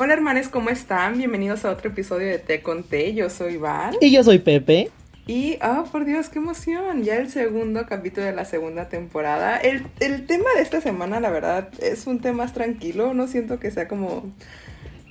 Hola hermanes, ¿cómo están? Bienvenidos a otro episodio de Te Conté. Yo soy Val. Y yo soy Pepe. Y, oh por Dios, qué emoción. Ya el segundo capítulo de la segunda temporada. El, el tema de esta semana, la verdad, es un tema más tranquilo. No siento que sea como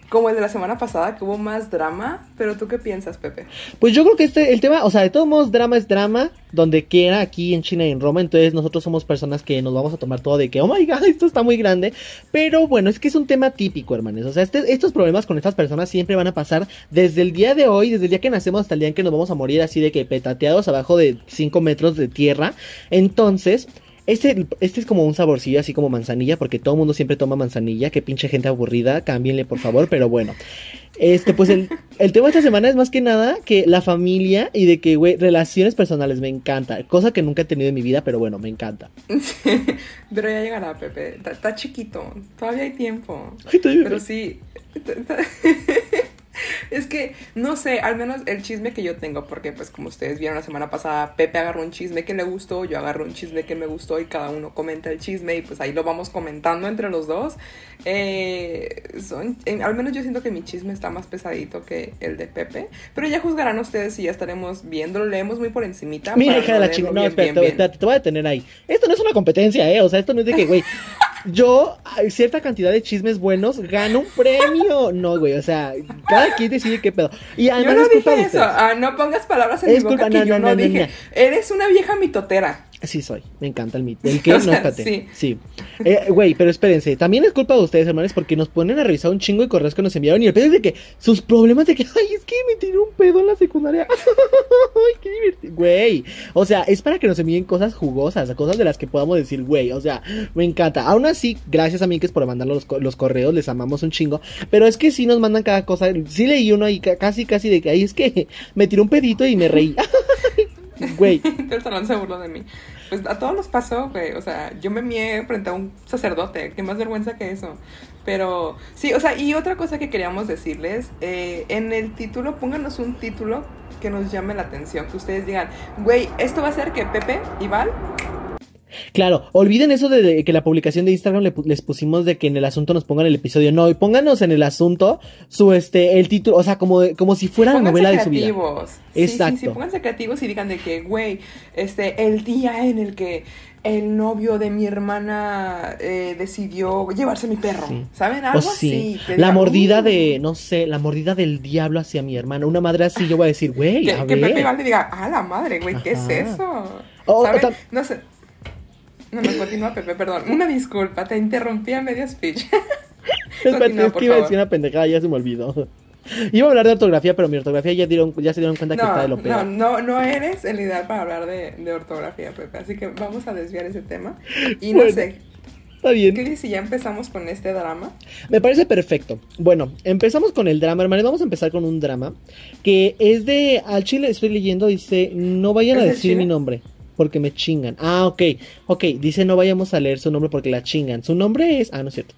como el de la semana pasada, que hubo más drama. Pero tú qué piensas, Pepe? Pues yo creo que este, el tema, o sea, de todos modos, drama es drama, donde quiera, aquí en China y en Roma. Entonces, nosotros somos personas que nos vamos a tomar todo de que, oh my god, esto está muy grande. Pero bueno, es que es un tema típico, hermanos. O sea, este, estos problemas con estas personas siempre van a pasar desde el día de hoy, desde el día que nacemos hasta el día en que nos vamos a morir, así de que petateados abajo de 5 metros de tierra. Entonces. Este, este es como un saborcillo así como manzanilla, porque todo el mundo siempre toma manzanilla. Qué pinche gente aburrida, cámbienle por favor, pero bueno. Este, pues el, el tema de esta semana es más que nada que la familia y de que, güey, relaciones personales me encanta. Cosa que nunca he tenido en mi vida, pero bueno, me encanta. pero ya llegará, Pepe. Está chiquito, todavía hay tiempo. pero sí. es que, no sé, al menos el chisme que yo tengo, porque pues como ustedes vieron la semana pasada, Pepe agarró un chisme que le gustó, yo agarro un chisme que me gustó y cada uno comenta el chisme y pues ahí lo vamos comentando entre los dos. Eh, son, al menos yo siento que mi chisme está más pesadito que el de Pepe, pero ya juzgarán ustedes y ya estaremos viendo, lo leemos muy por encimita. Mira, hija de la chingada, no, espérate, te voy a detener ahí. Esto no es una competencia, ¿eh? O sea, esto no es de que, güey yo, cierta cantidad de chismes buenos, gano un premio. No, güey, o sea, cada quien decide qué pedo. Y además yo no dije eso, ah, no pongas palabras en mi boca que yo no, dije. Eres una vieja mitotera. Sí soy, me encanta el mito. ¿El qué? no. Sí. sí. Eh, güey, pero espérense, también es culpa de ustedes, hermanos, porque nos ponen a revisar un chingo de correos que nos enviaron y el pedo es de que sus problemas de que, ay, es que me tiró un pedo en la secundaria. ay, qué divertido. Güey, o sea, es para que nos envíen cosas jugosas, cosas de las que podamos decir, güey, o sea, me encanta. Aún así, gracias a mí que es por mandar los, los correos, les amamos un chingo, pero es que sí nos mandan cada cosa. Sí leí uno ahí casi, casi de que, ay, es que me tiró un pedito y me reí. Güey. El salón se burló de mí. Pues a todos nos pasó, güey. O sea, yo me mié frente a un sacerdote. Qué más vergüenza que eso. Pero sí, o sea, y otra cosa que queríamos decirles. Eh, en el título, pónganos un título que nos llame la atención. Que ustedes digan, güey, esto va a ser que Pepe y Val Claro, olviden eso de, que la publicación de Instagram les pusimos de que en el asunto nos pongan el episodio. No, y pónganos en el asunto su este el título, o sea, como, como si fuera la novela de su vida. Exacto. Sí, sí, pónganse creativos y digan de que, güey, este, el día en el que el novio de mi hermana eh, decidió llevarse mi perro. ¿Saben? Algo así. La mordida de, no sé, la mordida del diablo hacia mi hermana. Una madre así, yo voy a decir, güey, que, que Pepe Valde diga, ah, la madre, güey, ¿qué es eso? No sé. No, no, continúa, Pepe, perdón. Una disculpa, te interrumpí a medio speech. Es que iba a decir una pendejada, ya se me olvidó. Iba a hablar de ortografía, pero mi ortografía ya, dieron, ya se dieron cuenta que está de lo peor. No, no, no eres el ideal para hablar de, de ortografía, Pepe. Así que vamos a desviar ese tema. Y no sé. Está bien. ¿Qué dices si ya empezamos con este drama? Me parece perfecto. Bueno, empezamos con el drama, hermanos. Vamos a empezar con un drama que es de. Al chile estoy leyendo, dice: No vayan a decir mi nombre porque me chingan. Ah, ok, ok, dice no vayamos a leer su nombre porque la chingan. Su nombre es, ah, no es cierto.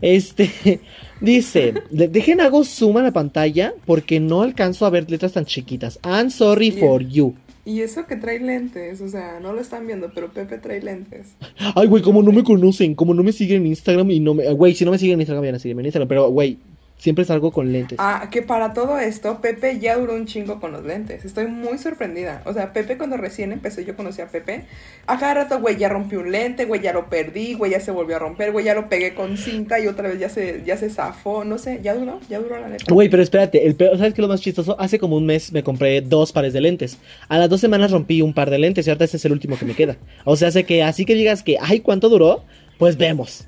Este, dice, dejen hago zoom a la pantalla porque no alcanzo a ver letras tan chiquitas. I'm sorry for you. Y eso que trae lentes, o sea, no lo están viendo, pero Pepe trae lentes. Ay, güey, como no me conocen, como no me siguen en Instagram y no me... Güey, si no me siguen en Instagram, vayan a seguirme en Instagram, pero, güey, Siempre salgo con lentes. Ah, que para todo esto, Pepe ya duró un chingo con los lentes. Estoy muy sorprendida. O sea, Pepe cuando recién empecé, yo conocí a Pepe. A cada rato, güey, ya rompí un lente, güey, ya lo perdí, güey, ya se volvió a romper, güey, ya lo pegué con cinta y otra vez ya se, ya se zafó. No sé, ya duró, ya duró la neta. Güey, pero espérate, el peor, ¿sabes qué es lo más chistoso? Hace como un mes me compré dos pares de lentes. A las dos semanas rompí un par de lentes y ahorita este es el último que me queda. O sea, hace que así que digas que, ay, ¿cuánto duró? Pues vemos.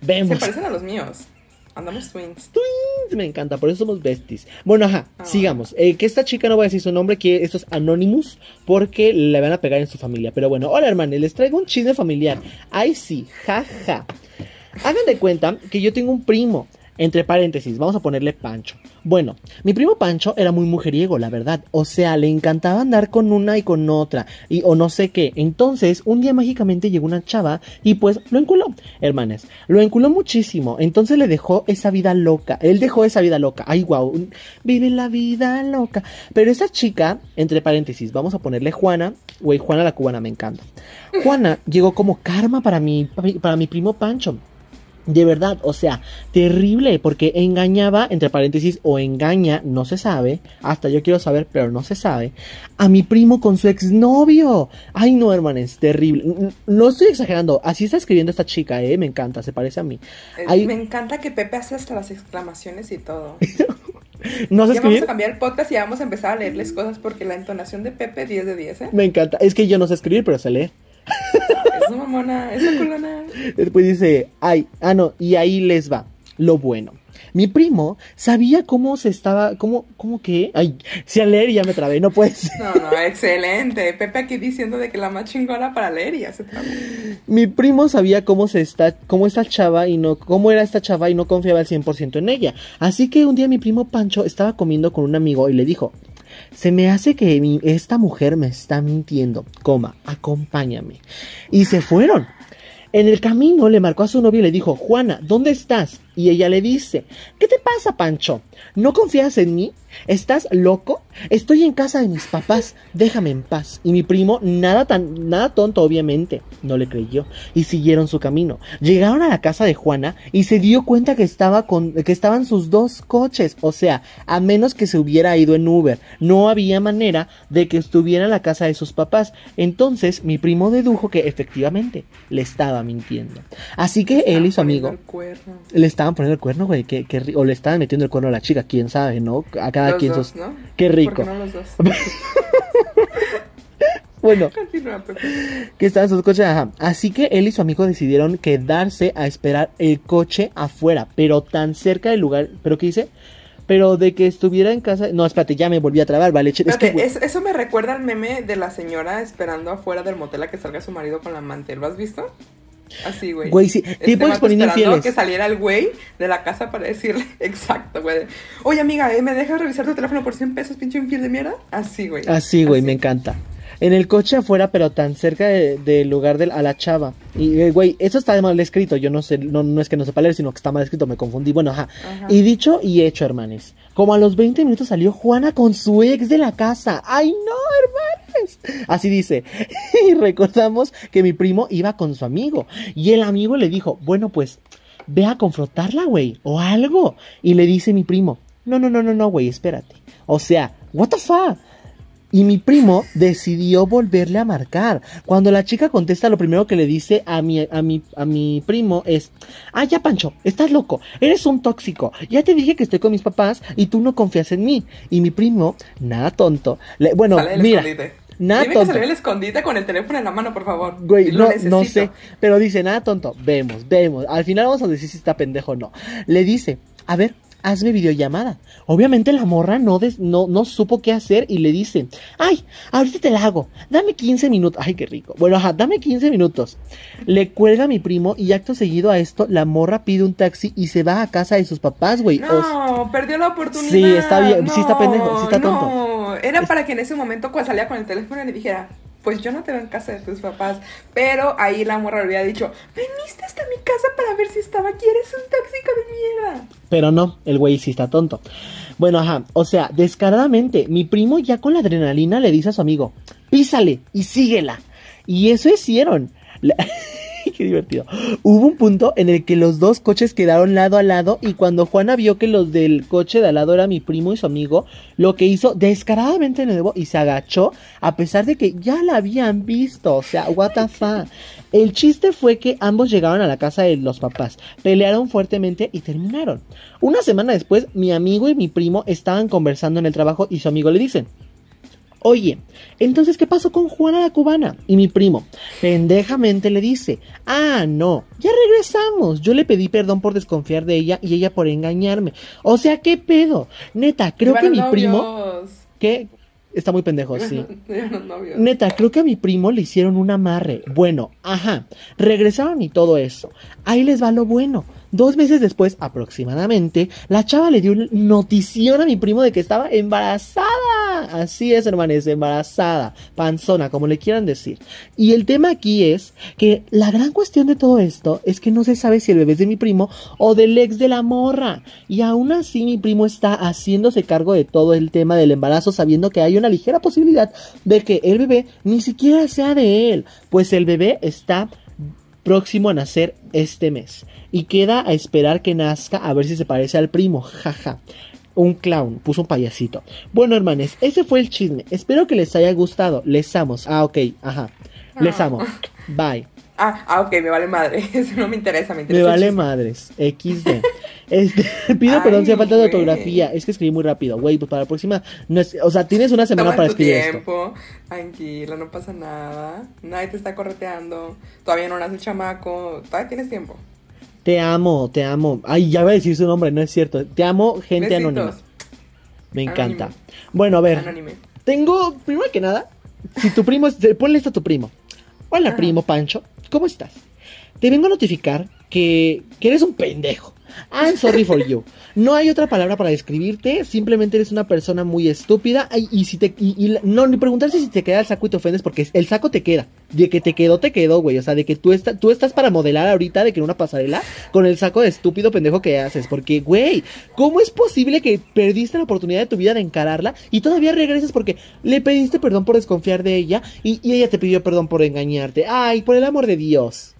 Vemos. Se parecen a los míos. Andamos twins. Twins, me encanta, por eso somos besties. Bueno, ajá, ah. sigamos. Eh, que esta chica no voy a decir su nombre, que esto es Anonymous, porque le van a pegar en su familia. Pero bueno, hola hermanos, les traigo un chisme familiar. Ay sí, jaja. Hagan de cuenta que yo tengo un primo entre paréntesis, vamos a ponerle Pancho. Bueno, mi primo Pancho era muy mujeriego, la verdad. O sea, le encantaba andar con una y con otra. Y o no sé qué. Entonces, un día mágicamente llegó una chava y pues lo enculó. Hermanes, lo enculó muchísimo. Entonces le dejó esa vida loca. Él dejó esa vida loca. Ay, wow. Vive la vida loca. Pero esa chica, entre paréntesis, vamos a ponerle Juana. Güey, Juana la cubana me encanta. Juana llegó como karma para mi, para mi primo Pancho. De verdad, o sea, terrible, porque engañaba, entre paréntesis, o engaña, no se sabe, hasta yo quiero saber, pero no se sabe, a mi primo con su exnovio. Ay, no, hermanes, terrible. No estoy exagerando, así está escribiendo esta chica, eh, me encanta, se parece a mí. Eh, me encanta que Pepe hace hasta las exclamaciones y todo. ¿No ya vamos a cambiar el podcast y vamos a empezar a leerles cosas porque la entonación de Pepe 10 de 10, ¿eh? Me encanta, es que yo no sé escribir, pero sé leer. Esa mamona, esa culona. Después dice, ay, ah, no, y ahí les va, lo bueno. Mi primo sabía cómo se estaba, cómo, cómo que, ay, si a leer ya me trabé, no puedes. No, no, excelente. Pepe aquí diciendo de que la más chingona para leer y ya se trabó. Mi primo sabía cómo se está, cómo esta chava y no, cómo era esta chava y no confiaba al 100% en ella. Así que un día mi primo Pancho estaba comiendo con un amigo y le dijo, se me hace que esta mujer me está mintiendo, coma, acompáñame. Y se fueron. En el camino le marcó a su novio y le dijo, Juana, ¿dónde estás? Y ella le dice, ¿qué te pasa, Pancho? ¿No confías en mí? ¿Estás loco? Estoy en casa de mis papás, déjame en paz. Y mi primo, nada tan, nada tonto, obviamente, no le creyó y siguieron su camino. Llegaron a la casa de Juana y se dio cuenta que estaba con, que estaban sus dos coches, o sea, a menos que se hubiera ido en Uber, no había manera de que estuviera en la casa de sus papás. Entonces, mi primo dedujo que efectivamente le estaba mintiendo. Así que él y su amigo le estaban poniendo el cuerno, güey, que, o le estaban metiendo el cuerno a la chica, quién sabe, ¿no? A cada quien sos... Qué rico. no los dos? bueno, que estaban sus coches, ajá. Así que él y su amigo decidieron quedarse a esperar el coche afuera, pero tan cerca del lugar, ¿pero qué dice? Pero de que estuviera en casa. No, espérate, ya me volví a trabar, vale. Es que, eso me recuerda al meme de la señora esperando afuera del motel a que salga su marido con la amante. ¿Lo has visto? Así, güey. Güey, sí. Este tipo exponiendo infieles. que saliera el güey de la casa para decirle, exacto, güey. Oye, amiga, ¿eh? ¿me dejas revisar tu teléfono por 100 pesos, pinche infiel de mierda? Así, güey. Así, güey, me encanta. En el coche afuera, pero tan cerca del lugar de a la chava. Y, eh, güey, eso está mal escrito. Yo no sé, no, no es que no sepa leer, sino que está mal escrito. Me confundí. Bueno, ajá. Y dicho y hecho, hermanes. Como a los 20 minutos salió Juana con su ex de la casa. ¡Ay, no, hermanes! Así dice. y recordamos que mi primo iba con su amigo. Y el amigo le dijo, bueno, pues, ve a confrontarla, güey. O algo. Y le dice mi primo, no, no, no, no, no, güey, espérate. O sea, what the fuck? Y mi primo decidió volverle a marcar. Cuando la chica contesta, lo primero que le dice a mi, a mi, a mi primo es, ah, ya Pancho, estás loco, eres un tóxico. Ya te dije que estoy con mis papás y tú no confías en mí. Y mi primo, nada tonto, bueno, mira. Nada tonto. Que el escondite con el teléfono en la mano, por favor. Güey, no, no sé. Pero dice, nada tonto. Vemos, vemos. Al final vamos a decir si está pendejo o no. Le dice, a ver, hazme videollamada. Obviamente la morra no, no, no supo qué hacer y le dice, ay, ahorita te la hago, dame 15 minutos. Ay, qué rico. Bueno, ajá, dame 15 minutos. Le cuelga a mi primo y acto seguido a esto, la morra pide un taxi y se va a casa de sus papás, güey. No, perdió la oportunidad. Sí, está bien, sí está pendejo, sí está tonto. No, era para que en ese momento cuando salía con el teléfono le dijera, pues yo no te veo en casa de tus papás. Pero ahí la morra le había dicho, veniste hasta mi casa para ver si estaba aquí, eres un tóxico de mierda. Pero no, el güey sí está tonto. Bueno, ajá, o sea, descaradamente, mi primo ya con la adrenalina le dice a su amigo, písale y síguela. Y eso hicieron. qué divertido. Hubo un punto en el que los dos coches quedaron lado a lado y cuando Juana vio que los del coche de al lado era mi primo y su amigo, lo que hizo descaradamente nuevo y se agachó a pesar de que ya la habían visto. O sea, what the. El chiste fue que ambos llegaron a la casa de los papás, pelearon fuertemente y terminaron. Una semana después, mi amigo y mi primo estaban conversando en el trabajo y su amigo le dice, Oye, entonces, ¿qué pasó con Juana la cubana? Y mi primo, pendejamente le dice, ah, no, ya regresamos. Yo le pedí perdón por desconfiar de ella y ella por engañarme. O sea, ¿qué pedo? Neta, creo que mi primo... ¿Qué? Está muy pendejo, sí. Neta, creo que a mi primo le hicieron un amarre. Bueno, ajá. Regresaron y todo eso. Ahí les va lo bueno. Dos meses después, aproximadamente, la chava le dio notición a mi primo de que estaba embarazada. Así es, hermanes, embarazada, panzona, como le quieran decir. Y el tema aquí es que la gran cuestión de todo esto es que no se sabe si el bebé es de mi primo o del ex de la morra. Y aún así mi primo está haciéndose cargo de todo el tema del embarazo sabiendo que hay una ligera posibilidad de que el bebé ni siquiera sea de él, pues el bebé está próximo a nacer este mes. Y queda a esperar que nazca a ver si se parece al primo. Jaja. Un clown, puso un payasito. Bueno, hermanes, ese fue el chisme. Espero que les haya gustado. Les amo. Ah, ok, ajá. Les Ah. amo. Bye. Ah, ah, ok, me vale madre. Eso no me interesa, me interesa. Me vale madres. XD. Este, pido Ay, perdón si hay falta de ortografía. Es que escribí muy rápido. Güey, pues para la próxima. No es, o sea, tienes una semana Toma para tu escribir esto. tiempo, tranquila, no pasa nada. Nadie te está correteando. Todavía no nace el chamaco. Todavía tienes tiempo. Te amo, te amo. Ay, ya voy a decir su nombre, no es cierto. Te amo, gente Besitos. anónima. Me encanta. Bueno, a ver. Anónime. Tengo, primero que nada, si tu primo es. Ponle esto a tu primo. Hola, Ajá. primo Pancho. ¿Cómo estás? Te vengo a notificar que, que eres un pendejo. I'm sorry for you. No hay otra palabra para describirte. Simplemente eres una persona muy estúpida. Y, si te. Y, no, ni preguntarse si te queda el saco y te ofendes, porque el saco te queda. De que te quedó, te quedó, güey. O sea, de que tú, está, tú estás para modelar ahorita de que en una pasarela con el saco de estúpido pendejo que haces. Porque, güey, ¿cómo es posible que perdiste la oportunidad de tu vida de encararla y todavía regresas porque le pediste perdón por desconfiar de ella y ella te pidió perdón por engañarte? Ay, por el amor de Dios.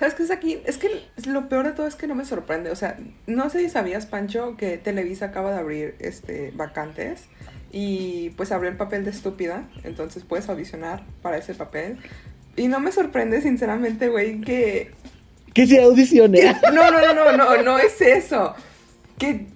¿Sabes qué es aquí? Es que lo peor de todo es que no me sorprende. O sea, no sé si sabías, Pancho, que Televisa acaba de abrir este vacantes y pues abrió el papel de estúpida. Entonces puedes audicionar para ese papel. Y no me sorprende, sinceramente, güey, que Que se audicione. No, no, no, no, no, no es eso. Que,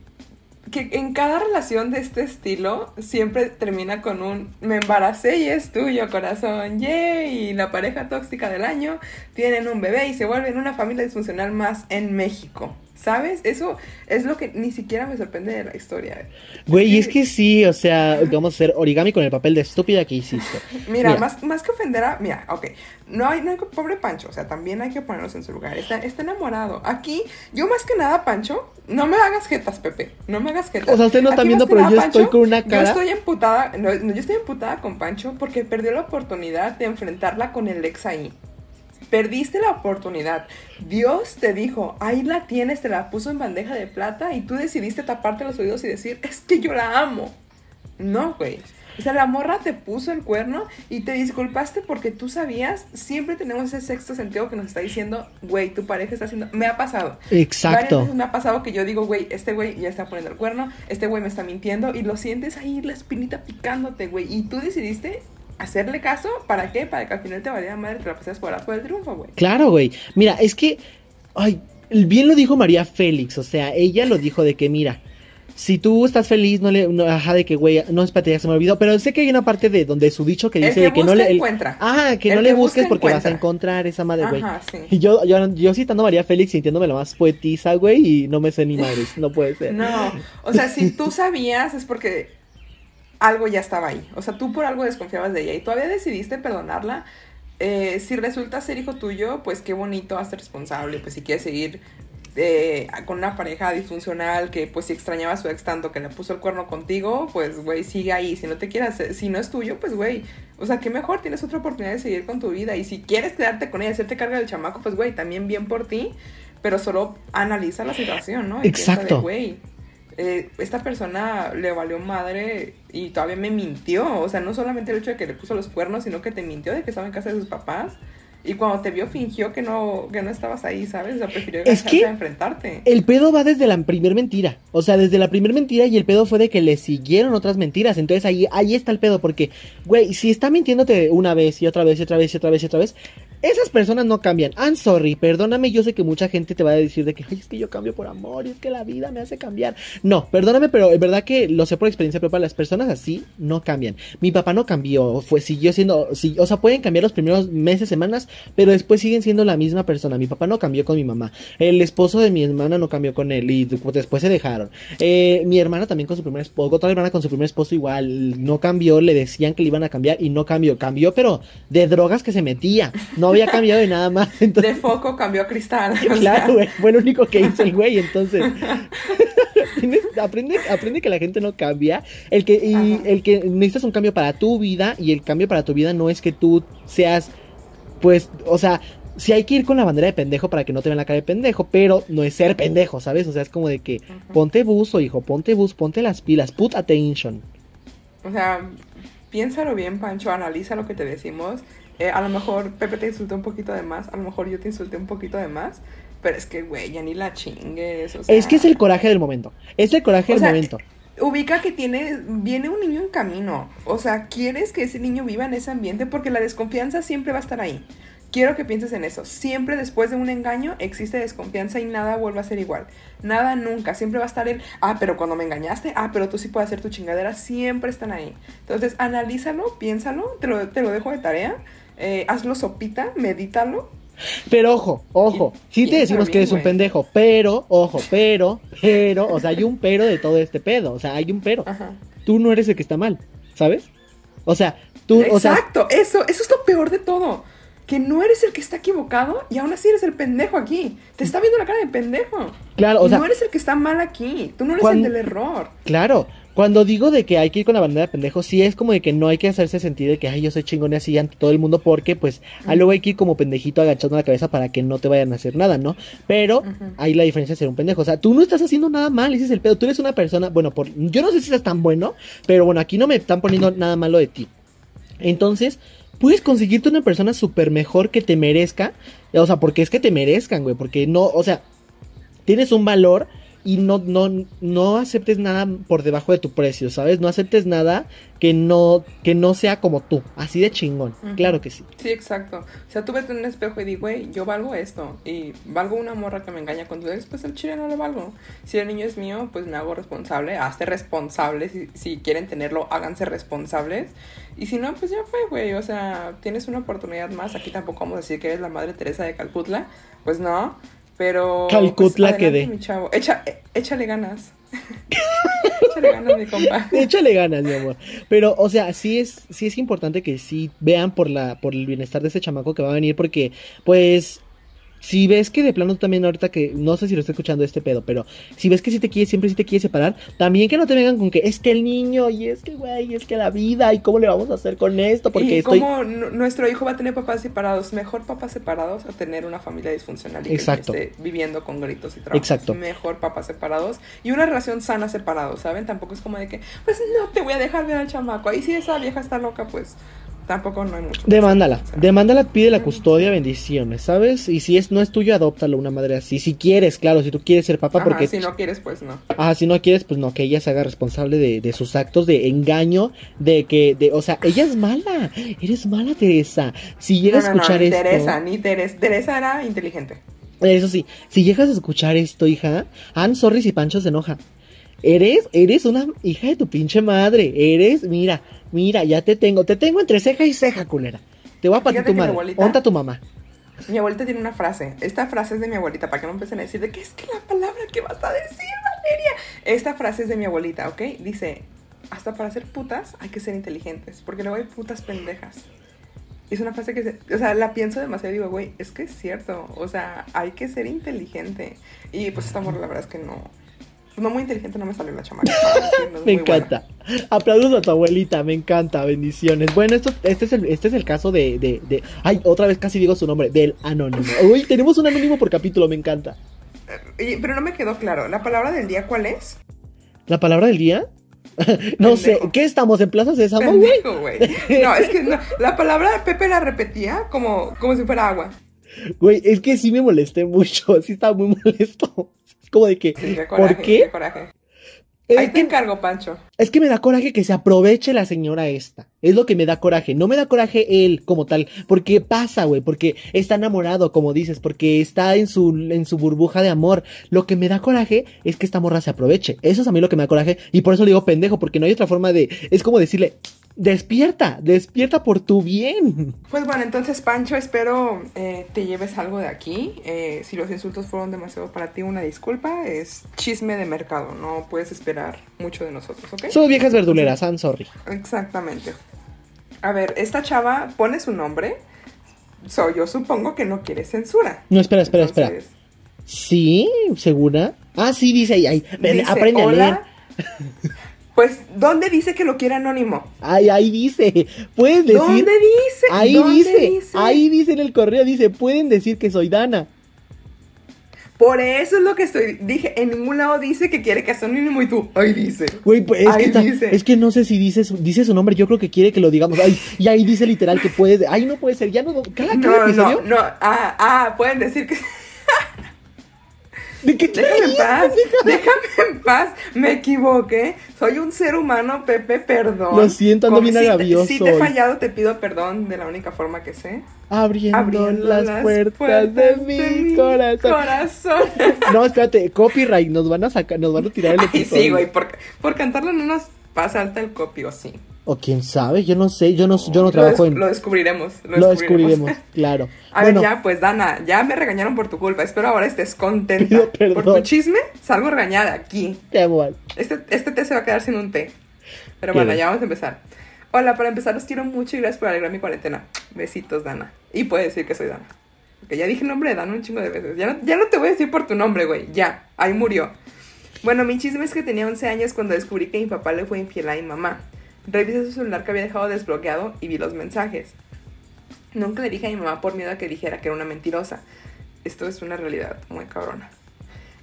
que en cada relación de este estilo siempre termina con un me embaracé y es tuyo, corazón. Yay, y la pareja tóxica del año tienen un bebé y se vuelven una familia disfuncional más en México. ¿Sabes? Eso es lo que ni siquiera me sorprende de la historia. Güey, y es que sí, o sea, vamos a hacer origami con el papel de estúpida que hiciste. Mira, Mira. Más, más que ofender a... Mira, ok. No hay, no hay... Pobre Pancho. O sea, también hay que ponernos en su lugar. Está, está enamorado. Aquí, yo más que nada, Pancho, no me hagas jetas, Pepe. No me hagas jetas. O sea, usted no está Aquí, viendo, pero nada, yo estoy con una Yo cara- estoy emputada... No, no, yo estoy emputada con Pancho porque perdió la oportunidad de enfrentarla con el ex ahí. Perdiste la oportunidad. Dios te dijo, ahí la tienes, te la puso en bandeja de plata y tú decidiste taparte los oídos y decir, es que yo la amo. No, güey. O sea, la morra te puso el cuerno y te disculpaste porque tú sabías, siempre tenemos ese sexto sentido que nos está diciendo, güey, tu pareja está haciendo... Me ha pasado. Varias Exacto. veces me ha pasado que yo digo, güey, este güey ya está poniendo el cuerno, este güey me está mintiendo y lo sientes ahí la espinita picándote, güey. Y tú decidiste hacerle caso, ¿para qué? Para que al final te valiera madre, te la pases por abajo del triunfo, güey. Claro, güey. Mira, es que. Ay, bien lo dijo María Félix. O sea, ella lo dijo de que, mira. Si tú estás feliz, no le. No, ajá, de que, güey, no, espérate, ya se me olvidó. Pero sé que hay una parte de donde su dicho que El dice que de que no le. el- encuentra. Ah, que El no le que busques porque vas a encontrar esa madre, güey. Ajá, sí. Y yo, yo, yo citando a María Félix, sintiéndome la más poetisa, güey, y no me sé ni madres. No puede ser. No, o sea, si tú sabías es porque algo ya estaba ahí. O sea, tú por algo desconfiabas de ella y todavía decidiste perdonarla. Eh, si resulta ser hijo tuyo, pues qué bonito, hazte responsable. Pues si quieres seguir eh, con una pareja disfuncional que pues si extrañaba a su ex tanto que le puso el cuerno contigo, pues güey, sigue ahí. Si no te quieres, si no es tuyo, pues güey, o sea, qué mejor, tienes otra oportunidad de seguir con tu vida. Y si quieres quedarte con ella, hacerte carga del chamaco, pues güey, también bien por ti, pero solo analiza la situación, ¿no? Y piensa de, Exacto. güey, eh, esta persona le valió madre y todavía me mintió. O sea, no solamente el hecho de que le puso los cuernos, sino que te mintió de que estaba en casa de sus papás. Y cuando te vio fingió que no, que no estabas ahí, ¿sabes? O sea, prefirió Es que- a enfrentarte. El pedo va desde la primer mentira. O sea, desde la primer mentira y el pedo fue de que le siguieron otras mentiras. Entonces ahí, ahí está el pedo. Porque, güey, si está mintiéndote una vez y otra vez y otra vez y otra vez y otra vez, esas personas no cambian. I'm sorry, perdóname. Yo sé que mucha gente te va a decir de que, ay, es que yo cambio por amor y es que la vida me hace cambiar. No, perdóname, pero es verdad que lo sé por experiencia propia. Las personas así no cambian. Mi papá no cambió, fue, siguió siendo, o sea, pueden cambiar los primeros meses, semanas, pero después siguen siendo la misma persona. Mi papá no cambió con mi mamá. El esposo de mi hermana no cambió con él y pues, después se dejaron. Eh, mi hermana también con su primer esposo, otra hermana con su primer esposo igual, no cambió, le decían que le iban a cambiar y no cambió. Cambió, pero de drogas que se metía. No había cambiado de nada más. Entonces, De foco cambió a cristal. Claro, güey, fue lo único que hizo el güey, entonces. Aprende, aprende que la gente no cambia. El que, y Ajá. el que necesitas un cambio para tu vida, y el cambio para tu vida no es que tú seas, pues, o sea, si hay que ir con la bandera de pendejo para que no te vean la cara de pendejo, pero no es ser pendejo, ¿sabes? O sea, es como de que Ujú. ponte buzo, hijo, ponte bus, ponte las pilas, put attention. O sea, piénsalo bien, Pancho, analiza lo que te decimos. Eh, a lo mejor Pepe te insultó un poquito de más, a lo mejor yo te insulté un poquito de más, pero es que, güey, ya ni la chingues. O sea, Es que es el coraje del momento. Es el coraje O del sea, momento. Ubica que tiene, viene un niño en camino. O sea, quieres que ese niño viva en ese ambiente porque la desconfianza siempre va a estar ahí. Quiero que pienses en eso. Siempre después de un engaño existe desconfianza y nada vuelve a ser igual. Nada nunca. Siempre va a estar el, ah, pero cuando me engañaste, ah, pero tú sí puedes hacer tu chingadera. Siempre están ahí. Entonces, analízalo, piénsalo, te lo, te lo dejo de tarea. Eh, hazlo sopita, medítalo. Pero ojo, ojo, sí te decimos que eres un pendejo, pero, ojo, pero, pero, o sea, hay un pero de todo este pedo, o sea, hay un pero. Ajá. Tú no eres el que está mal, ¿sabes? O sea, tú, o sea, Exacto, eso, eso es lo peor de todo. Que no eres el que está equivocado y aún así eres el pendejo aquí. Te está viendo la cara de pendejo. claro, o Y sea, no eres el que está mal aquí. Tú no eres Cuando- el del error. claro, cuando digo de que hay que ir con la bandera de pendejo, sí es como de que no hay que hacerse sentir de que, ay, yo soy chingón y así ante todo el mundo, porque pues, ah, luego hay que ir como pendejito agachando la cabeza para que no te vayan a hacer nada, ¿no? Pero Ujú. ahí la diferencia es ser un pendejo, o sea, tú no estás haciendo nada mal, ese es el pedo, tú eres una persona, bueno, por, yo no sé si estás tan bueno, pero bueno, aquí no me están poniendo nada malo de ti. Entonces, puedes conseguirte una persona súper mejor que te merezca. O sea, porque es que te merezcan, güey. Porque no, o sea, tienes un valor y no, no, no aceptes nada por debajo de tu precio, ¿sabes? No aceptes nada que no, que no sea como tú. Así de chingón. Ujú. Claro que sí. Sí, exacto. O sea, tú ves en un espejo y digo, güey, yo valgo esto. Y valgo una morra que me engaña con tu ex, pues el chile no lo valgo. Si el niño es mío, pues me hago responsable. Hazte responsable. Si, si quieren tenerlo, háganse responsables. Y si no, pues ya fue, güey. O sea, tienes una oportunidad más. Aquí tampoco vamos a decir que eres la madre Teresa de Calcutla. Pues no. Pero. Calcutla pues, adelante, quedé. mi chavo. Echa, eh, échale ganas. échale ganas, mi compa. Échale ganas, mi amor. Pero, o sea, sí es, sí es importante que sí vean por la, por el bienestar de ese chamaco que va a venir, porque, pues, si ves que de plano también ahorita que, no sé si lo está escuchando este pedo, pero si ves que sí te quiere, siempre sí te quiere separar, también que no te vengan con que es que el niño, y es que, güey, es que la vida, y cómo le vamos a hacer con esto, porque y estoy... nuestro hijo va a tener papás separados, mejor papás separados a tener una familia disfuncional y que Exacto. esté viviendo con gritos y traumas. Exacto. Mejor papás separados y una relación sana separados, ¿saben? Tampoco es como de que, pues no te voy a dejar ver al chamaco. Ahí si esa vieja está loca, pues tampoco no hay mucho. Demándala, hacer, o sea. demándala, pide la custodia, bendiciones, ¿sabes? Y si es no es tuyo, adóptalo una madre así. Si quieres, claro, si tú quieres ser papá, Ajá, porque si no quieres, pues no. Ah, si no quieres, pues no, que ella se haga responsable de, de sus actos de engaño, de que, de, o sea, ella es mala, eres mala, Teresa. Si llegas No, a no, no, escuchar ni esto, Teresa, ni Teresa. Teresa era inteligente. eso sí, si llegas a escuchar esto, hija, I'm sorry si Pancho se enoja. Eres, eres una hija de tu pinche madre, eres, mira, mira, ya te tengo, te tengo entre ceja y ceja, culera. Te voy a partir Fíjate tu madre. abuelita- tu mamá. Mi abuelita tiene una frase. Esta frase es de mi abuelita, para que no empiecen a decir de qué es que la palabra que vas a decir, Valeria. Esta frase es de mi abuelita, ¿ok? Dice, hasta para ser putas hay que ser inteligentes, porque luego hay putas pendejas. Es una frase que, se- o sea, la pienso demasiado y digo, güey, es que es cierto, o sea, hay que ser inteligente. Y pues esta morra, la verdad es que no, no muy inteligente no me salió la chamaca. decirnos, Me muy buena. encanta. Aplausos a tu abuelita, me encanta, bendiciones. Bueno, esto, este, es el, este es el caso de, de, de- Ay, otra vez casi digo su nombre, del anónimo. Uy, tenemos un anónimo por capítulo, me encanta. Oye, pero no me quedó claro, ¿la palabra del día cuál es? ¿La palabra del día? no sé. ¿qué estamos en Plaza Sésamo, güey? No, es que no, la palabra Pepe la repetía como, como si fuera agua. Güey, es que sí me molesté mucho, sí estaba muy molesto. Como de que, Sí, qué coraje, ¿por qué? coraje. Es Ahí te que, encargo, Pancho. es que me da coraje que se aproveche la señora esta. Es lo que me da coraje. No me da coraje él como tal. Porque pasa, güey. Porque está enamorado, como dices. Porque está en su, en su burbuja de amor. Lo que me da coraje es que esta morra se aproveche. Eso es a mí lo que me da coraje. Y por eso le digo pendejo. Porque no hay otra forma de. Es como decirle. Despierta, despierta por tu bien. Pues bueno, entonces, Pancho, espero eh, te lleves algo de aquí. Eh, si los insultos fueron demasiado para ti, una disculpa. Es chisme de mercado. No puedes esperar mucho de nosotros, ¿ok? Son viejas verduleras, I'm sorry. Exactamente. A ver, esta chava pone su nombre. So, yo supongo que no quiere censura. No, espera, espera, espera. Entonces, ¿Sí? ¿Segura? Ah, sí, dice ahí. ahí. dice, Aprende a leer. "Hola". Pues, ¿dónde dice que lo quiere anónimo? Ay, ahí dice. Puedes decir. ¿Dónde dice? Ahí ¿Dónde dice, ahí dice en el correo, dice, pueden decir que soy Dana. Por eso es lo que estoy. Dije, en ningún lado dice que quiere que sea anónimo y tú. Ahí dice. Güey, pues es Ahí que, está- dice. es que no sé si dice su, dice su nombre, yo creo que quiere que lo digamos. Ay, y ahí dice literal que puede. Ay, no puede ser, ya no. Cada, cada No, episodio. no, no. Ah, ah, pueden decir que. ¿De qué Déjame en paz. Déjame- en paz. Me equivoqué. Soy un ser humano, Pepe, perdón. Lo siento, ando Como bien si te- agravioso Si te he fallado, te pido perdón de la única forma que sé. Abriendo, Abriendo las, puertas, de, mi corazón. corazón. No, espérate, copyright, nos van a sacar, nos van a tirar el Ay, episodio. sí, güey, por, por cantarlo no nos pasa alta el copio, sí. O quién sabe, yo no sé, yo no, yo no Lo trabajo en. Lo descubriremos. Lo, Lo descubriremos, claro. A bueno, ver, ya, pues, Dana, ya me regañaron por tu culpa. Espero ahora estés contenta. Pido perdón. Por tu chisme, salgo regañada aquí. qué. Este, este té se va a quedar sin un té. Pero Qué bueno, bien. ya vamos a empezar. Hola, para empezar, los quiero mucho y gracias por alegrar mi cuarentena. Besitos, Dana. Y puedes decir que soy Dana. Porque ya dije el nombre de Dana un chingo de veces. Ya no, ya no te voy a decir por tu nombre, güey. Ya, ahí murió. Bueno, mi chisme es que tenía 11 años cuando descubrí que mi papá le fue infiel a mi mamá. Revisé su celular que había dejado desbloqueado y vi los mensajes. Nunca le dije a mi mamá por miedo a que dijera que era una mentirosa. Esto es una realidad muy cabrona.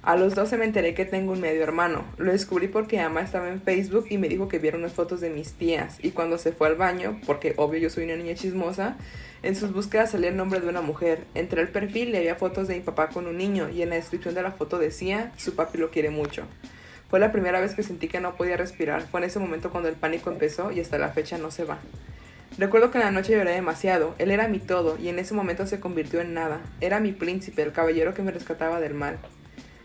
A los 12 me enteré que tengo un medio hermano. Lo descubrí porque mamá estaba en Facebook y me dijo que viera unas fotos de mis tías. Y cuando se fue al baño, porque obvio yo soy una niña chismosa, en sus búsquedas salía el nombre de una mujer. Entré al perfil y había fotos de mi papá con un niño y en la descripción de la foto decía, su papi lo quiere mucho. Fue la primera vez que sentí que no podía respirar. Fue en ese momento cuando el pánico empezó y hasta la fecha no se va. Recuerdo que en la noche lloré demasiado. Él era mi todo y en ese momento se convirtió en nada. Era mi príncipe, el caballero que me rescataba del mal.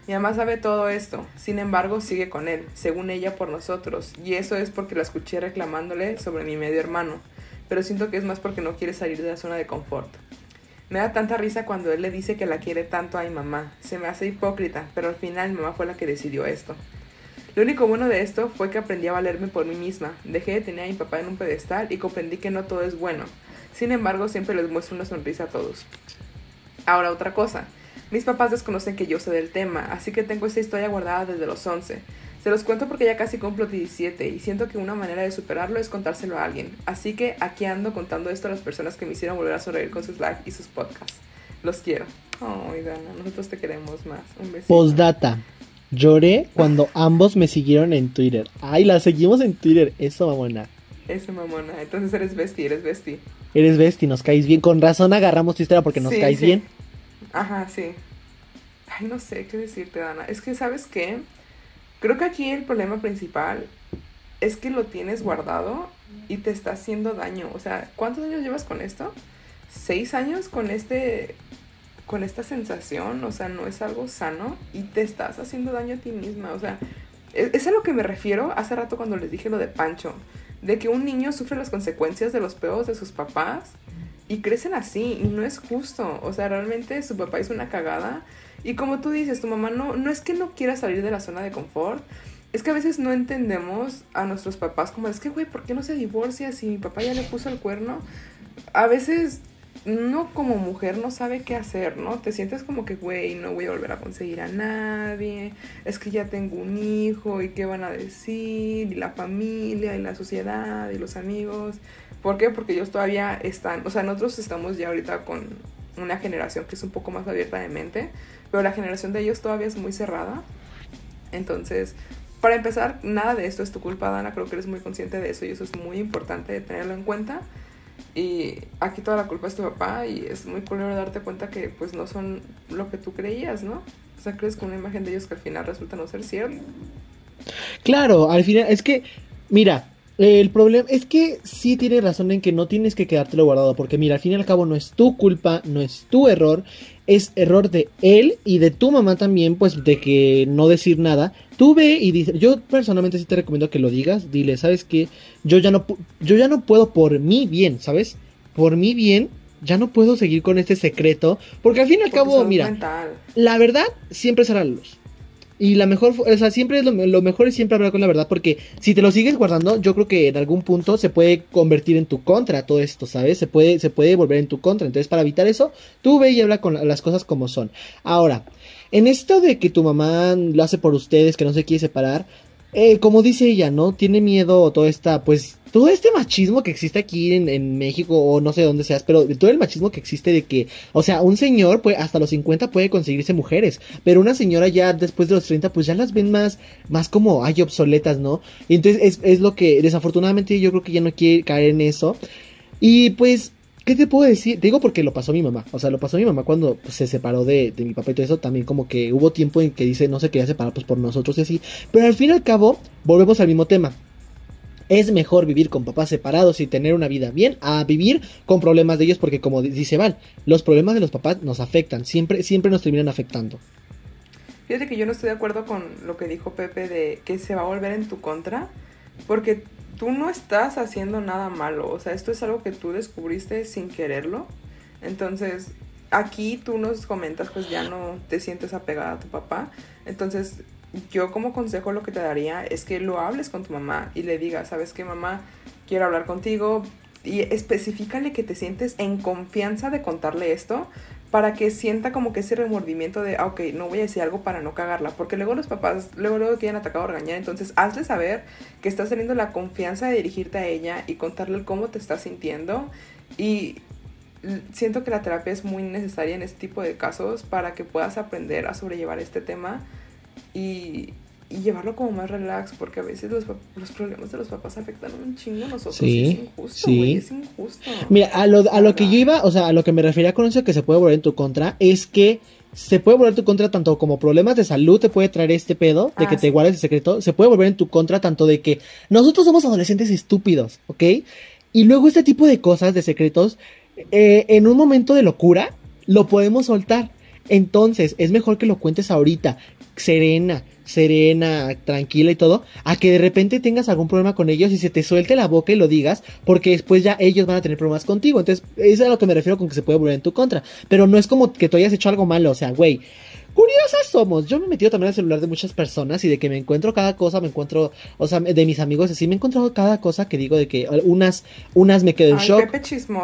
Mi mamá sabe todo esto, sin embargo sigue con él, según ella por nosotros, y eso es porque la escuché reclamándole sobre mi medio hermano, pero siento que es más porque no quiere salir de la zona de confort. Me da tanta risa cuando él le dice que la quiere tanto a mi mamá, se me hace hipócrita, pero al final mamá fue la que decidió esto. Lo único bueno de esto fue que aprendí a valerme por mí misma, dejé de tener a mi papá en un pedestal y comprendí que no todo es bueno, sin embargo siempre les muestro una sonrisa a todos. Ahora otra cosa. Mis papás desconocen que yo sé del tema, así que tengo esta historia guardada desde los 11. Se los cuento porque ya casi cumplo 17 y siento que una manera de superarlo es contárselo a alguien. Así que aquí ando contando esto a las personas que me hicieron volver a sonreír con sus lives y sus podcasts. Los quiero. Ay, Dana, nosotros te queremos más. Un besito. Postdata. Lloré cuando ambos me siguieron en Twitter. Ay, la seguimos en Twitter. Eso, mamona. Eso, mamona. Entonces eres bestie, eres bestie. Eres bestia, nos caes bien. Con razón agarramos tu historia porque nos Sí, caes sí. bien. Ajá, sí. Ay, no sé qué decirte, Dana. Es que, ¿sabes qué? Creo que aquí el problema principal es que lo tienes guardado y te está haciendo daño. O sea, ¿cuántos años llevas con esto? ¿Seis años con este con esta sensación? O sea, no es algo sano y te estás haciendo daño a ti misma. O sea, es, es a lo que me refiero hace rato cuando les dije lo de Pancho. De que un niño sufre las consecuencias de los peos de sus papás y crecen así y no es justo. O sea, realmente su papá hizo una cagada y como tú dices, tu mamá no, no es que no quiera salir de la zona de confort, es que a veces no entendemos a nuestros papás como es que, güey, ¿por qué no se divorcia si mi papá ya le puso el cuerno? A veces no como mujer no sabe qué hacer, ¿no? Te sientes como que, güey, no voy a volver a conseguir a nadie, es que ya tengo un hijo y qué van a decir, y la familia, y la sociedad, y los amigos. ¿Por qué? Porque ellos todavía están, o sea, nosotros estamos ya ahorita con una generación que es un poco más abierta de mente, pero la generación de ellos todavía es muy cerrada. Entonces, para empezar, nada de esto es tu culpa, Dana, creo que eres muy consciente de eso y eso es muy importante tenerlo en cuenta. Y aquí toda la culpa es tu papá y es muy culero darte cuenta que pues no son lo que tú creías, ¿no? O sea, crees con una imagen de ellos que al final resulta no ser cierto. Claro, al final, es que, mira, el problema es que sí tienes razón en que no tienes que quedártelo guardado, porque mira, al fin y al cabo no es tu culpa, no es tu error, es error de él y de tu mamá también, pues de que no decir nada. Tú ve y dice, yo personalmente sí te recomiendo que lo digas, dile, ¿sabes qué? Yo ya no, yo ya no puedo por mi bien, ¿sabes? Por mi bien, ya no puedo seguir con este secreto, porque al fin y al Porque cabo, mira, mental. la verdad siempre será la luz. Y la mejor, o sea, siempre es lo, mejor es siempre hablar con la verdad, porque si te lo sigues guardando, yo creo que en algún punto se puede convertir en tu contra todo esto, ¿sabes? Se puede, se puede volver en tu contra. Entonces, para evitar eso, tú ve y habla con la- las cosas como son. Ahora, en esto de que tu mamá lo hace por ustedes, que no se quiere separar, eh, como dice ella, ¿no? Tiene miedo toda esta, pues, todo este machismo que existe aquí en, en, México o no sé dónde seas, pero todo el machismo que existe de que, o sea, un señor pues hasta los 50 puede conseguirse mujeres, pero una señora ya después de los 30 pues ya las ven más, más como, ay, obsoletas, ¿no? Y entonces es, es lo que desafortunadamente yo creo que ya no quiere caer en eso. Y pues ¿Qué te puedo decir? Te digo porque lo pasó mi mamá. O sea, lo pasó mi mamá cuando pues, se separó de, de, mi papá y todo eso. También como que hubo tiempo en que dice no se quería separar pues por nosotros y así. Pero al fin y al cabo, volvemos al mismo tema. Es mejor vivir con papás separados y tener una vida bien a vivir con problemas de ellos porque como dice Val, los problemas de los papás nos afectan, siempre, siempre nos terminan afectando. Fíjate que yo no estoy de acuerdo con lo que dijo Pepe de que se va a volver en tu contra, porque tú no estás haciendo nada malo, o sea, esto es algo que tú descubriste sin quererlo. Entonces, aquí tú nos comentas, pues ya no te sientes apegada a tu papá. Entonces, yo como consejo lo que te daría es que lo hables con tu mamá y le digas, ¿sabes qué, mamá? Quiero hablar contigo. Y específicale que te sientes en confianza de contarle esto para que sienta como que ese remordimiento de, ah, ok, no voy a decir algo para no cagarla, porque luego los papás, luego, luego quieren atacar o regañar, entonces hazle saber que estás teniendo la confianza de dirigirte a ella y contarle cómo te estás sintiendo y siento que la terapia es muy necesaria en este tipo de casos para que puedas aprender a sobrellevar este tema y, y llevarlo como más relax, porque a veces los, los, problemas de los papás afectan un chingo a nosotros. Sí, es injusto, sí. es injusto. Mira, a lo, a lo que yo iba, o sea, a lo que me refería con eso que se puede volver en tu contra, es que se puede volver en tu contra tanto como problemas de salud te puede traer este pedo de que te guardes el secreto, se puede volver en tu contra tanto de que nosotros somos adolescentes estúpidos, ¿ok? Y luego este tipo de cosas, de secretos, eh, en un momento de locura, lo podemos soltar. Entonces, es mejor que lo cuentes ahorita, serena, serena, tranquila y todo, a que de repente tengas algún problema con ellos y se te suelte la boca y lo digas, porque después ya ellos van a tener problemas contigo. Entonces, eso es a lo que me refiero con que se puede volver en tu contra. Pero no es como que tú hayas hecho algo malo, o sea, güey. Curiosas somos. Yo me he metido también al celular de muchas personas y de que me encuentro cada cosa, me encuentro, o sea, de mis amigos así, me he encontrado cada cosa que digo de que unas, unas me quedo en shock,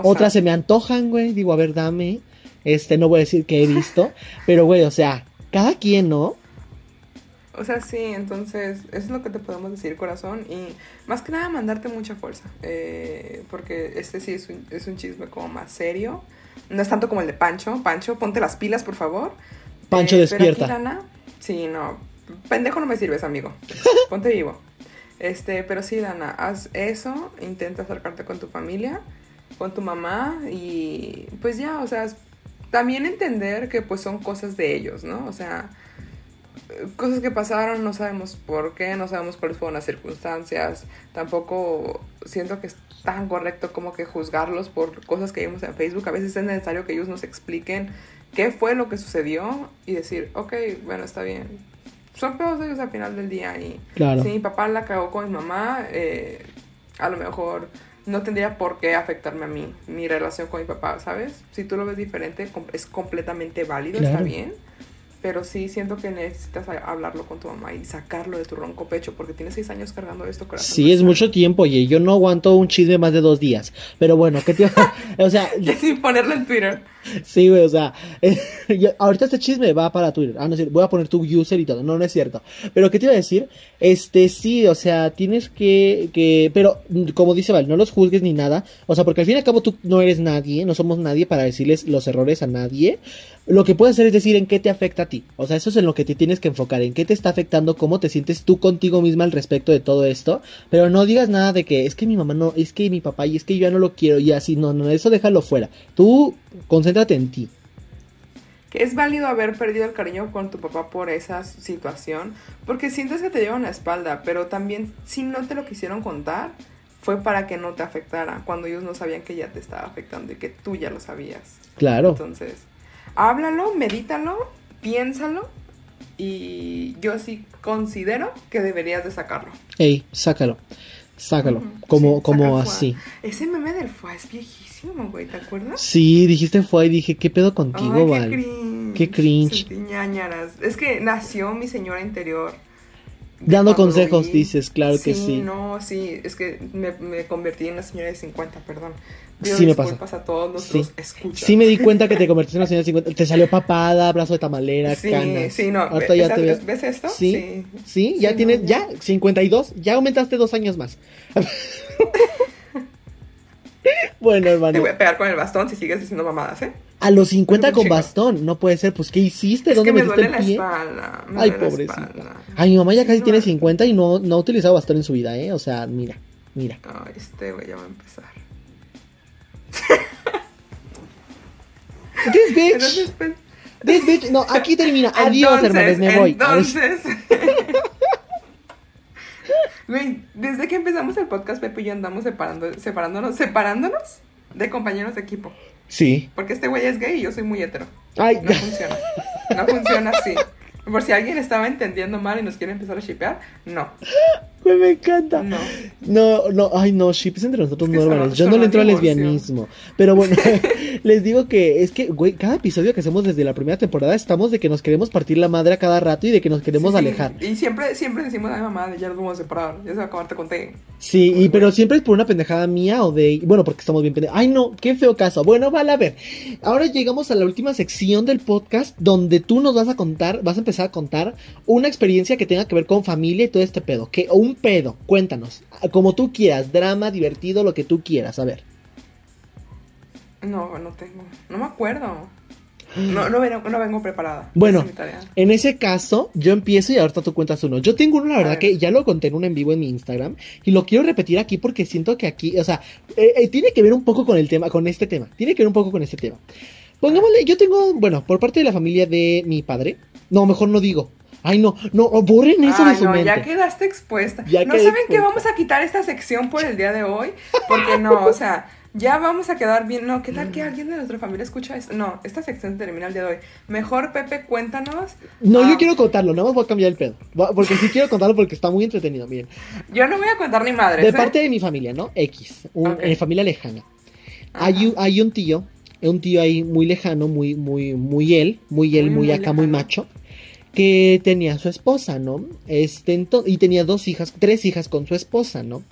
otras se me antojan, güey, digo, a ver, dame. Este, no voy a decir que he visto, pero güey, o sea, cada quien, ¿no? O sea, sí, entonces, eso es lo que te podemos decir, corazón. Y más que nada, mandarte mucha fuerza. Eh, porque este sí es un, es un, chisme como más serio. No es tanto como el de Pancho. Pancho, ponte las pilas, por favor. Pancho eh, despierta. Pero Dana, sí, no. Pendejo no me sirves, amigo. Ponte vivo. Este, pero sí, Dana, haz eso. Intenta acercarte con tu familia, con tu mamá. Y pues ya, o sea, también entender que pues son cosas de ellos, ¿no? O sea cosas que pasaron, no sabemos por qué, no sabemos cuáles fueron las circunstancias, tampoco siento que es tan correcto como que juzgarlos por cosas que vimos en Facebook, a veces es necesario que ellos nos expliquen qué fue lo que sucedió y decir, ok, bueno, está bien. Son de ellos al final del día y si mi papá la cagó con mi mamá, eh, a lo mejor no tendría por qué afectarme a mí, mi relación con mi papá, ¿sabes? Si tú lo ves diferente, es completamente válido, está bien pero sí siento que necesitas hablarlo con tu mamá y sacarlo de tu ronco pecho porque tienes seis años cargando esto. Corazón. Sí, es mucho tiempo, y yo no aguanto un chisme más de dos días. Pero bueno, ¿qué te O sea... Sin ponerlo en Twitter. Sí, güey, o sea, ahorita este chisme va para Twitter. Ah, no voy a poner tu user y todo. No, no es cierto. Pero, ¿qué te iba a decir? Este, sí, o sea, tienes que, que, pero, como dice Val, no los juzgues ni nada. O sea, porque al fin y al cabo tú no eres nadie, no somos nadie para decirles los errores a nadie. Lo que puedes hacer es decir en qué te afecta a ti. O sea, eso es en lo que te tienes que enfocar, en qué te está afectando, cómo te sientes tú contigo misma al respecto de todo esto. Pero no digas nada de que es que mi mamá no, es que mi papá y es que yo ya no lo quiero y así, no, no, eso déjalo fuera. Tú concéntrate en ti. Que es válido haber perdido el cariño con tu papá por esa situación, porque sientes que te llevan la espalda, pero también si no te lo quisieron contar, fue para que no te afectara, cuando ellos no sabían que ya te estaba afectando y que tú ya lo sabías. Claro. Entonces, háblalo, medítalo, piénsalo y yo sí considero que deberías de sacarlo. Ey, sácalo. Sácalo. como como así. Ese meme del FUA es viejísimo. ¿te acuerdas? Sí, dijiste fue y dije, ¿qué pedo contigo, Val? Qué cringe. Es que nació mi señora interior. Dando consejos, dices, claro que sí. No, sí, es que me, me, convertí en una señora de 50, perdón. Pido Sí me pasa. a todos nuestros Sí. escuchas. Sí me di cuenta que te convertiste en una señora de 50. Te salió papada, brazo de tamalera, Sí, canas. sí, no. Ahorita ¿Ves, ya te veo. ¿ves esto? Sí, sí, ya Sí, tienes, no, ya, 52, ya aumentaste dos años más. bueno, Te hermano, voy a pegar con el bastón si sigues diciendo mamadas, ¿eh? a los 50 Eres un con chico. bastón, no puede ser, pues ¿qué hiciste? Es ¿Dónde que me metiste duele el la pie? espalda. me Ay, duele la pobrecita. espalda. Ay, mi mamá ya casi No. tiene 50 y no, no ha utilizado bastón en su vida, ¿eh? O sea, mira, mira. Ay, este güey ya va a empezar. This bitch, Entonces, pues, this bitch, no, aquí termina. Adiós, entonces, hermanos, me voy. Entonces. Güey, desde que empezamos el podcast, Pepe y yo andamos separando, separándonos, separándonos de compañeros de equipo. Sí. Porque este güey es gay y yo soy muy hetero. Ay, No funciona. No funciona así. Por si alguien estaba entendiendo mal y nos quiere empezar a shipear, no. Güey, me encanta. No. No, no, ay no, ships entre nosotros Es que no, hermanos. Yo no le entro al lesbianismo. Pero bueno, les digo que es que, güey, cada episodio que hacemos desde la primera temporada estamos de que nos queremos partir la madre a cada rato y de que nos queremos Sí, alejar. Y siempre, siempre decimos, ay mamá, ya nos vamos a separar. Ya se va a acabar, te conté. Sí, y pero siempre es por una pendejada mía o de. Bueno, porque estamos bien pendejos. Ay, no, qué feo caso. Bueno, vale, a ver. Ahora llegamos a la última sección del podcast donde tú nos vas a contar, vas a empezar a contar una experiencia que tenga que ver con familia y todo este pedo. Que, o un pedo, cuéntanos. Como tú quieras, drama, divertido, lo que tú quieras. A ver. No, no tengo. No me acuerdo. No, no, vengo, no vengo preparada. Bueno. Es. En ese caso, yo empiezo y ahorita tú cuentas uno. Yo tengo uno, la verdad, ver. que ya lo conté en un en vivo en mi Instagram y lo quiero repetir aquí porque siento que aquí, o sea, eh, eh, tiene que ver un poco con el tema, con este tema. Tiene que ver un poco con este tema. Pongámosle, yo tengo, bueno, por parte de la familia de mi padre. No, mejor no digo. Ay, no, no, borren eso Ay, de su no, mente. ya quedaste expuesta. Ya ¿No quedé saben que vamos a quitar esta sección por el día de hoy? Porque no, o sea, ya vamos a quedar bien. No, ¿qué tal que alguien de nuestra familia escucha esto? No, esta sección termina el día de hoy. Mejor, Pepe, cuéntanos. No, Ah, yo quiero contarlo, nada más voy a cambiar el pedo. Porque sí quiero contarlo porque está muy entretenido, miren. Yo no voy a contar ni madres. De ¿eh? parte de mi familia, ¿no? X, un- eh, familia lejana. Hay un, hay un tío, un tío ahí muy lejano, muy, muy, muy él, muy él, Muy, muy, muy acá, muy macho, que tenía su esposa, ¿no? Este, y tenía dos hijas, tres hijas con su esposa, ¿no?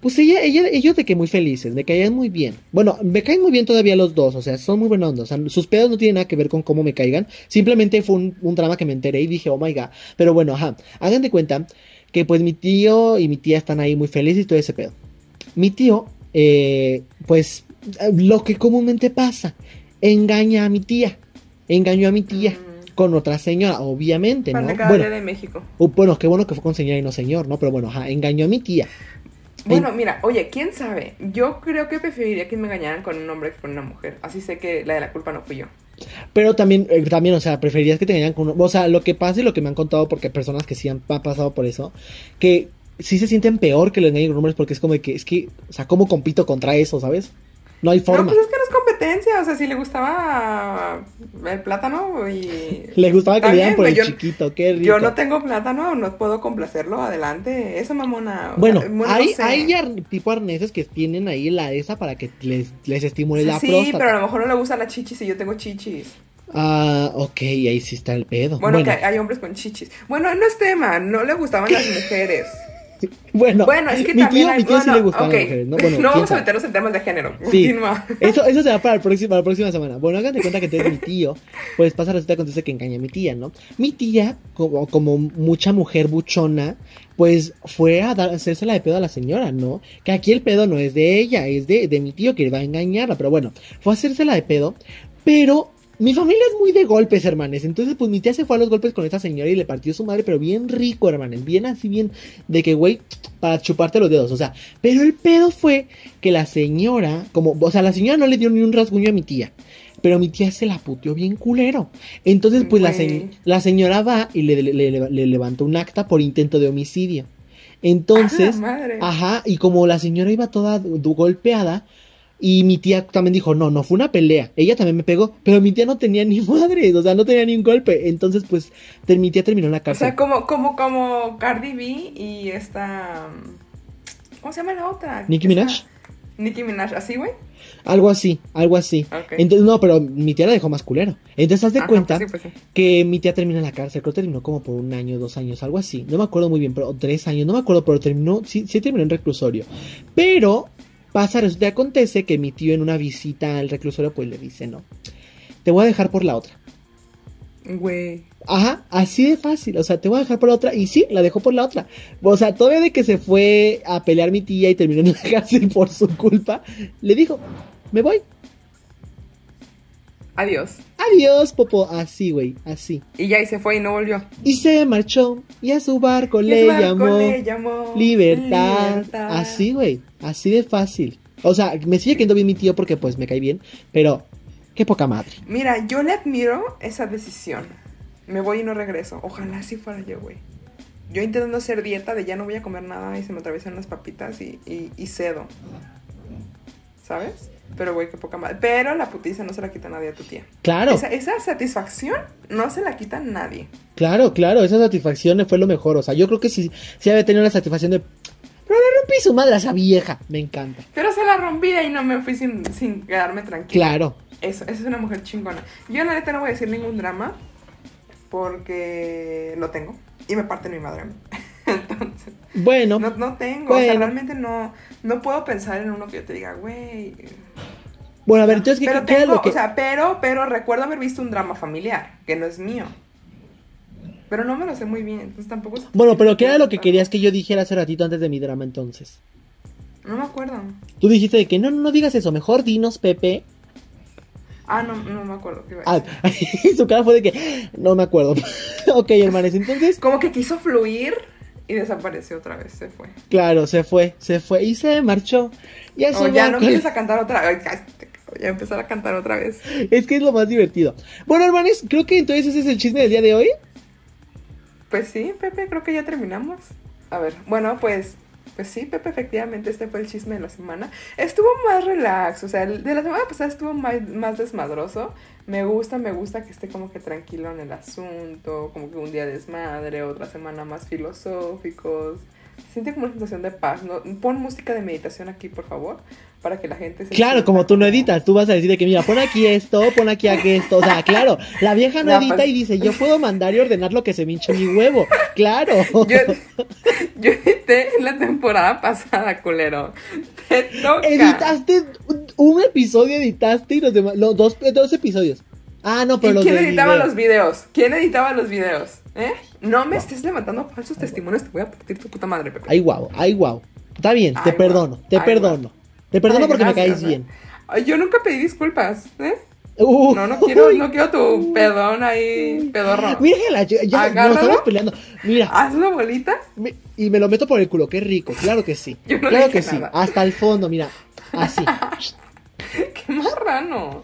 Pues ella, ella, ellos de que muy felices, me caían muy bien. Bueno, me caen muy bien todavía los dos, o sea, son muy buenos. O sea, sus pedos no tienen nada que ver con cómo me caigan. Simplemente fue un, drama que me enteré y dije, oh my god. Pero bueno, ajá. Hagan de cuenta que pues mi tío y mi tía están ahí muy felices y todo ese pedo. Mi tío, eh, pues, lo que comúnmente pasa, engaña a mi tía. Engañó a mi tía. Con otra señora, obviamente, ¿no? Bueno, de México. uh, bueno, qué bueno que fue con señora y no señor, ¿no? Pero bueno, ajá, engañó a mi tía. Bueno, mira, oye, quién sabe. Yo creo que preferiría que me engañaran con un hombre que con una mujer. Así sé que la de la culpa no fui yo. Pero también, eh, también, o sea, preferirías que te engañaran con uno. O sea, lo que pasa y lo que me han contado, porque hay personas que sí han, han pasado por eso, que sí se sienten peor que lo engañen con hombres porque es como de que, es que, o sea, ¿cómo compito contra eso, sabes? No hay No, forma. pues es que no competencia. O sea, si le gustaba el plátano y. Le gustaba que le dieran por el yo- chiquito, qué rico. Yo no tengo plátano, no puedo complacerlo. Adelante. Eso, mamona. Bueno, no hay, sé. hay ar- tipo arneses que tienen ahí la esa para que les, les estimule Sí, la sí, próstata. pero a lo mejor no le gustan las chichis y yo tengo chichis. Ah, ok, ahí sí está el pedo. Bueno, Bueno, que hay hombres con chichis. Bueno, no es tema, no le gustaban las mujeres. bueno, Bueno, es que mi también tío, hay... mi tío sí le gustaban ok. las mujeres. No, bueno, no vamos a meternos en temas de género. Sí. Eso, eso será para, el próximo- para la próxima semana. Bueno, hagan de cuenta que entonces mi tío, pues pasa, resulta, acontece que engaña a mi tía, ¿no? Mi tía, como, como mucha mujer buchona, pues fue a dar, hacerse la de pedo a la señora, ¿no? Que aquí el pedo no es de ella, es de, de mi tío que va a engañarla, pero bueno, fue a hacerse la de pedo, pero mi familia es muy de golpes, hermanes. Entonces, pues mi tía se fue a los golpes con esta señora y le partió su madre, pero bien rico, hermanes. Bien así, bien de que, güey, para chuparte los dedos. O sea, pero el pedo fue que la señora, como, o sea, la señora no le dio ni un rasguño a mi tía. Pero mi tía se la puteó bien culero. Entonces, pues la, se- la señora va y le, le- le- le levantó un acta por intento de homicidio. Entonces, Ah, madre. Ajá, y como la señora iba toda golpeada, y mi tía también dijo, no, no fue una pelea, ella también me pegó, pero mi tía no tenía ni madre, o sea, no tenía ni un golpe, entonces pues mi tía terminó en la O cárcel. sea, como, como, como Cardi B y esta... ¿Cómo se llama la otra? ¿Nicki Esta- Minaj? Nicki Minaj, ¿así, güey? Algo así, algo así. Ok. Entonces, no, pero mi tía la dejó más culero. Entonces, haz de Ajá, cuenta pues sí, pues sí. que mi tía terminó en la cárcel, creo que terminó como por un año, dos años, algo así. No me acuerdo muy bien, pero o tres años, no me acuerdo, pero terminó, sí, sí terminó en reclusorio. Pero Pasa, resulta acontece que mi tío en una visita al reclusorio pues le dice, no, te voy a dejar por la otra. Güey. Ajá, así de fácil. O sea, te voy a dejar por la otra. Y sí, la dejó por la otra. O sea, todavía de que se fue a pelear mi tía y terminó en la cárcel por su culpa, le dijo, me voy. Adiós. Adiós, Popo. Así, güey, así. Y ya y se fue y no volvió. Y se marchó y a su barco, le, su barco llamó le llamó libertad. libertad. Así, güey, así de fácil. O sea, me sigue quedando bien mi tío porque pues me cae bien, pero qué poca madre. Mira, yo le admiro esa decisión. Me voy y no regreso. Ojalá así fuera yo, güey. Yo intentando hacer dieta de ya no voy a comer nada y se me atraviesan las papitas y, y, y cedo. ¿Sabes? Pero, güey, qué poca madre. Pero la putiza no se la quita nadie a tu tía. Claro, Esa, esa satisfacción no se la quita nadie. claro, claro, esa satisfacción fue lo mejor. O sea, yo creo que sí, sí había tenido la satisfacción de... Pero le rompí su madre a esa vieja. Me encanta. Pero se la rompí y no me fui sin, sin quedarme tranquila. Claro. Eso, esa es una mujer chingona. Yo la neta no voy a decir ningún drama porque no tengo. Y me parte mi madre. Entonces, Bueno, no, no tengo. O sea, realmente no, no puedo pensar en uno que yo te diga, güey. bueno, a ver, entonces, ¿qué, Pero qué lo que...? o sea, pero, pero recuerdo haber visto un drama familiar, que no es mío. Pero no me lo sé muy bien, entonces tampoco Bueno, pero ¿qué era lo que querías que yo dijera hace ratito antes de mi drama entonces? No me acuerdo. Tú dijiste de que no, no, digas eso, mejor dinos, Pepe. Ah, no, no me acuerdo qué Ah, su cara fue de que no me acuerdo. ok, hermanos, entonces, Como que quiso fluir y desapareció otra vez, se fue. claro, se fue, se fue y se marchó. Y a su O ya no empiezas a cantar otra vez. Ya empezar a cantar otra vez. Es que es lo más divertido. Bueno, hermanos, creo que entonces ese es el chisme del día de hoy. Pues sí, Pepe, creo que ya terminamos. A ver, bueno, pues, pues sí, Pepe, efectivamente, este fue el chisme de la semana. Estuvo más relax, o sea, el de la semana pasada estuvo más, más desmadroso. Me gusta, me gusta que esté como que tranquilo en el asunto, como que un día desmadre, otra semana más filosóficos. Siente como una sensación de paz, ¿no? Pon música de meditación aquí, por favor, para que la gente se Claro, como tú no editas, tú vas a decir de que mira, pon aquí esto, pon aquí esto. O sea, claro, la vieja no edita y dice, yo puedo mandar y ordenar lo que se me hinche mi huevo. Claro. Yo, yo edité en la temporada pasada, culero. Te toca. Editaste un- un episodio, editaste y los demás, los dos, dos episodios. Ah, no, pero ¿Y los quién de editaba video. los videos? ¿Quién editaba los videos? ¿Eh? No me estés levantando falsos testimonios, te voy a partir tu puta madre, Pepe. Ay, guau, ay, guau. Está bien, te Ay, perdono, te Ay, perdono. Te perdono porque gracias, me caes bien. Yo nunca pedí disculpas, ¿eh? Uh, No, no quiero, uy. no quiero tu pedón ahí, pedorro. Mira, la- ya, ya nos estamos peleando. Mira, Hazlo bolita. me- y me lo meto por el culo, qué rico, claro que sí. Yo no claro que sí, hasta el fondo, mira, así. Qué marrano.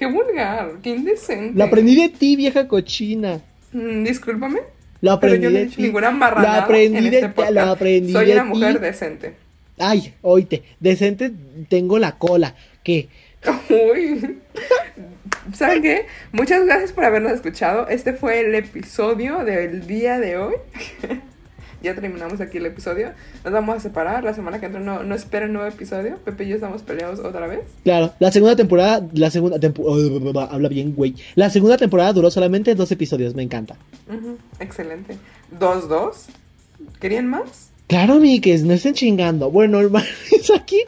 Qué vulgar, qué indecente. Lo aprendí de ti, vieja cochina. Mm, discúlpame. Lo Pero aprendí yo no he de ti. ninguna Lo marranada aprendí en de este ti, podcast. lo aprendí Soy de una ti. mujer decente. Ay, oíte, decente tengo la cola. ¿Qué? Uy. ¿Saben qué? Muchas gracias por habernos escuchado. Este fue el episodio del día de hoy. Ya terminamos aquí el episodio. Nos vamos a separar. La semana que entra no, no esperen nuevo episodio. Pepe y yo estamos peleados otra vez. Claro, la segunda temporada, la segunda temporada, habla bien, güey. La segunda temporada duró solamente dos episodios, me encanta. Ujú, Excelente. ¿Dos, dos? ¿Querían más? Claro, Miques, no estén chingando. Bueno, hermanos, aquí,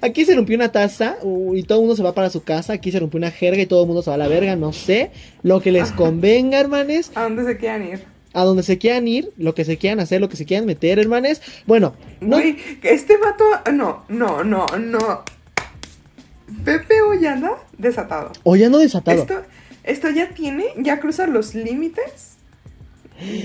aquí se rompió una taza uh, y todo el mundo se va para su casa. Aquí se rompió una jerga y todo el mundo se va a la verga. No sé. Lo que les convenga, hermanes. ¿A dónde se quieran ir? A donde se quieran ir, lo que se quieran hacer, lo que se quieran meter, hermanes. Bueno, no. Güey, este vato. No, no, no, no. Pepe hoy anda desatado. O ya no desatado. Esto, esto ya tiene, ya cruza los límites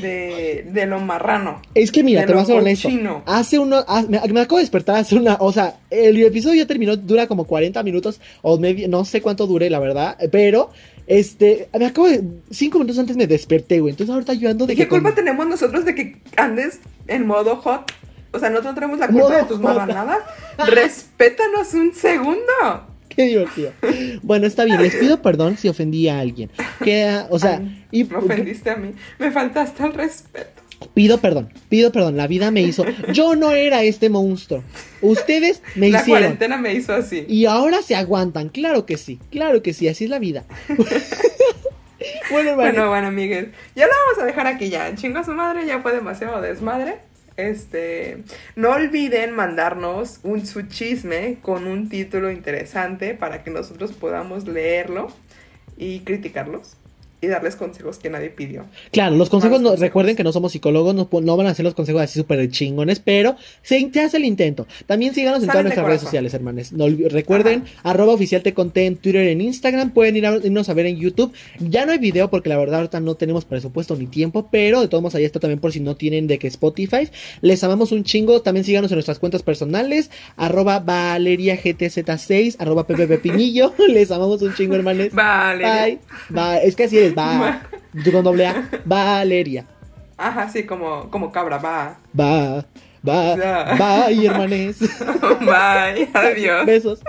de, de lo marrano. Es que mira, te voy a ser honesto. Hace uno, me, me acabo de despertar hace una, o sea, el episodio ya terminó, dura como 40 minutos o medio, no sé cuánto dure, la verdad, pero este, me acabo de, cinco minutos antes me desperté, güey. Entonces ahorita yo ando de ¿Y qué que con- culpa tenemos nosotros de que andes en modo hot? O sea, nosotros no tenemos la culpa de tus marranadas. Respétanos un segundo. Qué divertido. Bueno, está bien, les pido perdón si ofendí a alguien. Que, o sea, Ay, y Me ofendiste a mí. Me faltaste al respeto. Pido perdón, pido perdón, la vida me hizo. Yo no era este monstruo. Ustedes me la hicieron. cuarentena me hizo así. Y ahora se aguantan, claro que sí, claro que sí, así es la vida. bueno, hermano, Bueno, bueno, Miguel. Ya lo vamos a dejar aquí ya. Chingo a su madre, ya fue demasiado desmadre. Este, no olviden mandarnos un su chisme con un título interesante para que nosotros podamos leerlo y criticarlos y darles consejos que nadie pidió. Claro, los consejos, no, recuerden que no somos psicólogos, no, no van a hacer los consejos así súper chingones, pero se, se hace el intento. También síganos en todas nuestras redes sociales, hermanos. No recuerden, arroba oficial te conté en Twitter, en Instagram, pueden ir a, irnos a ver en YouTube. Ya no hay video porque la verdad ahorita no tenemos presupuesto ni tiempo, pero de todos modos ahí está también por si no tienen de que Spotify. Les amamos un chingo, también síganos en nuestras cuentas personales, arroba valeriagtz6, arroba ppepinillo. Les amamos un chingo, hermanos. Vale. Bye. Bye. Es que así es, va. Tú con doble A. Valeria. Ajá, sí, como, como cabra, va. Va. Va. Bye, hermanes. Bye, adiós. Besos.